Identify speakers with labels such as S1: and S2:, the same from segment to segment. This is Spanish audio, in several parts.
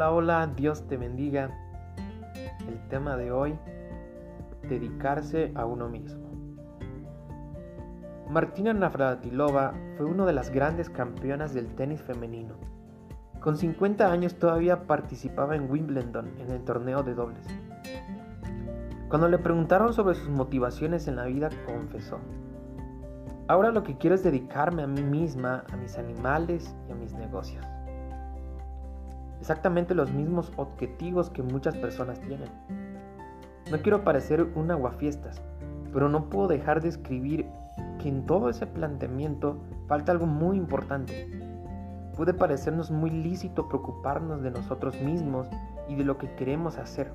S1: Hola, hola, Dios te bendiga. El tema de hoy, dedicarse a uno mismo. Martina Navratilova fue una de las grandes campeonas del tenis femenino. Con 50 años todavía participaba en Wimbledon en el torneo de dobles. Cuando le preguntaron sobre sus motivaciones en la vida, confesó, ahora lo que quiero es dedicarme a mí misma, a mis animales y a mis negocios exactamente los mismos objetivos que muchas personas tienen. No quiero parecer un aguafiestas, pero no puedo dejar de escribir que en todo ese planteamiento falta algo muy importante. Puede parecernos muy lícito preocuparnos de nosotros mismos y de lo que queremos hacer.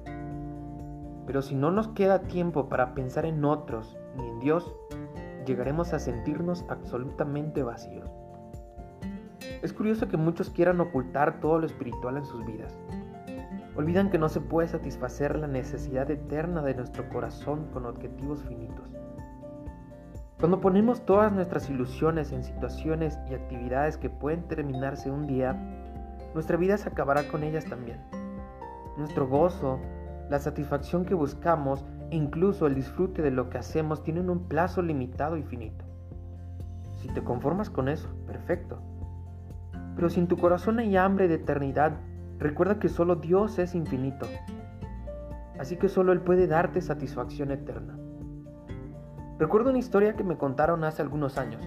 S1: Pero si no nos queda tiempo para pensar en otros ni en Dios, llegaremos a sentirnos absolutamente vacíos. Es curioso que muchos quieran ocultar todo lo espiritual en sus vidas. Olvidan que no se puede satisfacer la necesidad eterna de nuestro corazón con objetivos finitos. Cuando ponemos todas nuestras ilusiones en situaciones y actividades que pueden terminarse un día, nuestra vida se acabará con ellas también. Nuestro gozo, la satisfacción que buscamos e incluso el disfrute de lo que hacemos tienen un plazo limitado y finito. Si te conformas con eso, perfecto. Pero si tu corazón hay hambre de eternidad, recuerda que solo Dios es infinito. Así que solo Él puede darte satisfacción eterna. Recuerdo una historia que me contaron hace algunos años.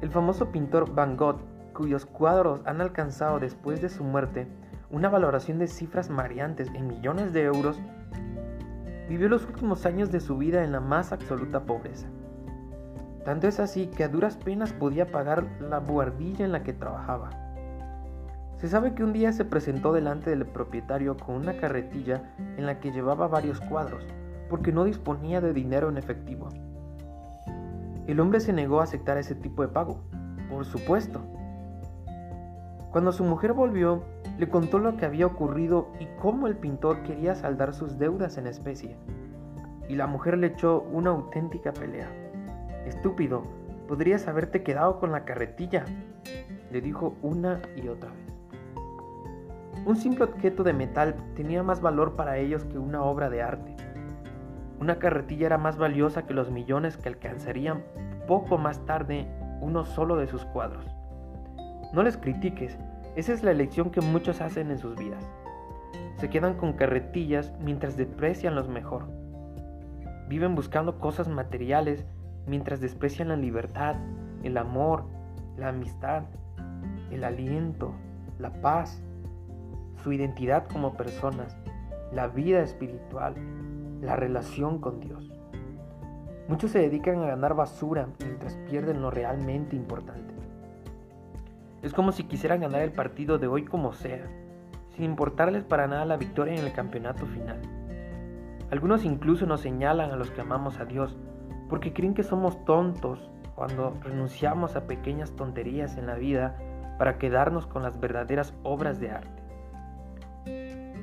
S1: El famoso pintor Van Gogh, cuyos cuadros han alcanzado después de su muerte una valoración de cifras mareantes en millones de euros, vivió los últimos años de su vida en la más absoluta pobreza. Tanto es así que a duras penas podía pagar la buhardilla en la que trabajaba. Se sabe que un día se presentó delante del propietario con una carretilla en la que llevaba varios cuadros, porque no disponía de dinero en efectivo. El hombre se negó a aceptar ese tipo de pago, por supuesto. Cuando su mujer volvió, le contó lo que había ocurrido y cómo el pintor quería saldar sus deudas en especie. Y la mujer le echó una auténtica pelea. Estúpido, podrías haberte quedado con la carretilla, le dijo una y otra vez. Un simple objeto de metal tenía más valor para ellos que una obra de arte. Una carretilla era más valiosa que los millones que alcanzarían poco más tarde uno solo de sus cuadros. No les critiques, esa es la elección que muchos hacen en sus vidas. Se quedan con carretillas mientras desprecian los mejor. Viven buscando cosas materiales mientras desprecian la libertad, el amor, la amistad, el aliento, la paz, su identidad como personas, la vida espiritual, la relación con Dios. Muchos se dedican a ganar basura mientras pierden lo realmente importante. Es como si quisieran ganar el partido de hoy como sea, sin importarles para nada la victoria en el campeonato final. Algunos incluso nos señalan a los que amamos a Dios porque creen que somos tontos cuando renunciamos a pequeñas tonterías en la vida para quedarnos con las verdaderas obras de arte.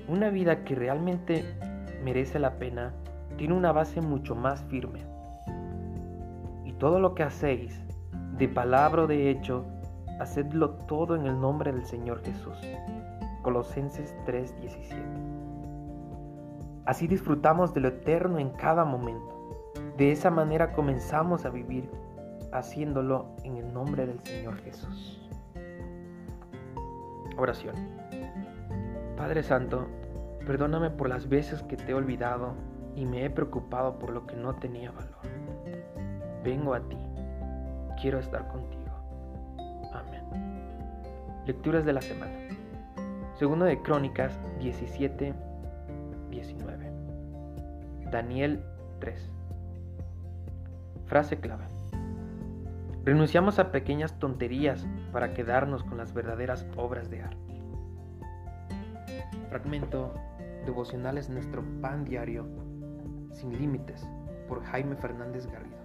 S1: Una vida que realmente merece la pena tiene una base mucho más firme. Y todo lo que hacéis, de palabra o de hecho, hacedlo todo en el nombre del Señor Jesús. Colosenses 3:17. Así disfrutamos de lo eterno en cada momento. De esa manera comenzamos a vivir haciéndolo en el nombre del Señor Jesús. Oración. Padre Santo, perdóname por las veces que te he olvidado y me he preocupado por lo que no tenía valor. Vengo a ti, quiero estar contigo. Amén. Lecturas de la semana. Segundo de Crónicas 17, 19. Daniel 3. Frase clave. Renunciamos a pequeñas tonterías para quedarnos con las verdaderas obras de arte. Fragmento Devocionales Nuestro Pan Diario Sin Límites por Jaime Fernández Garrido.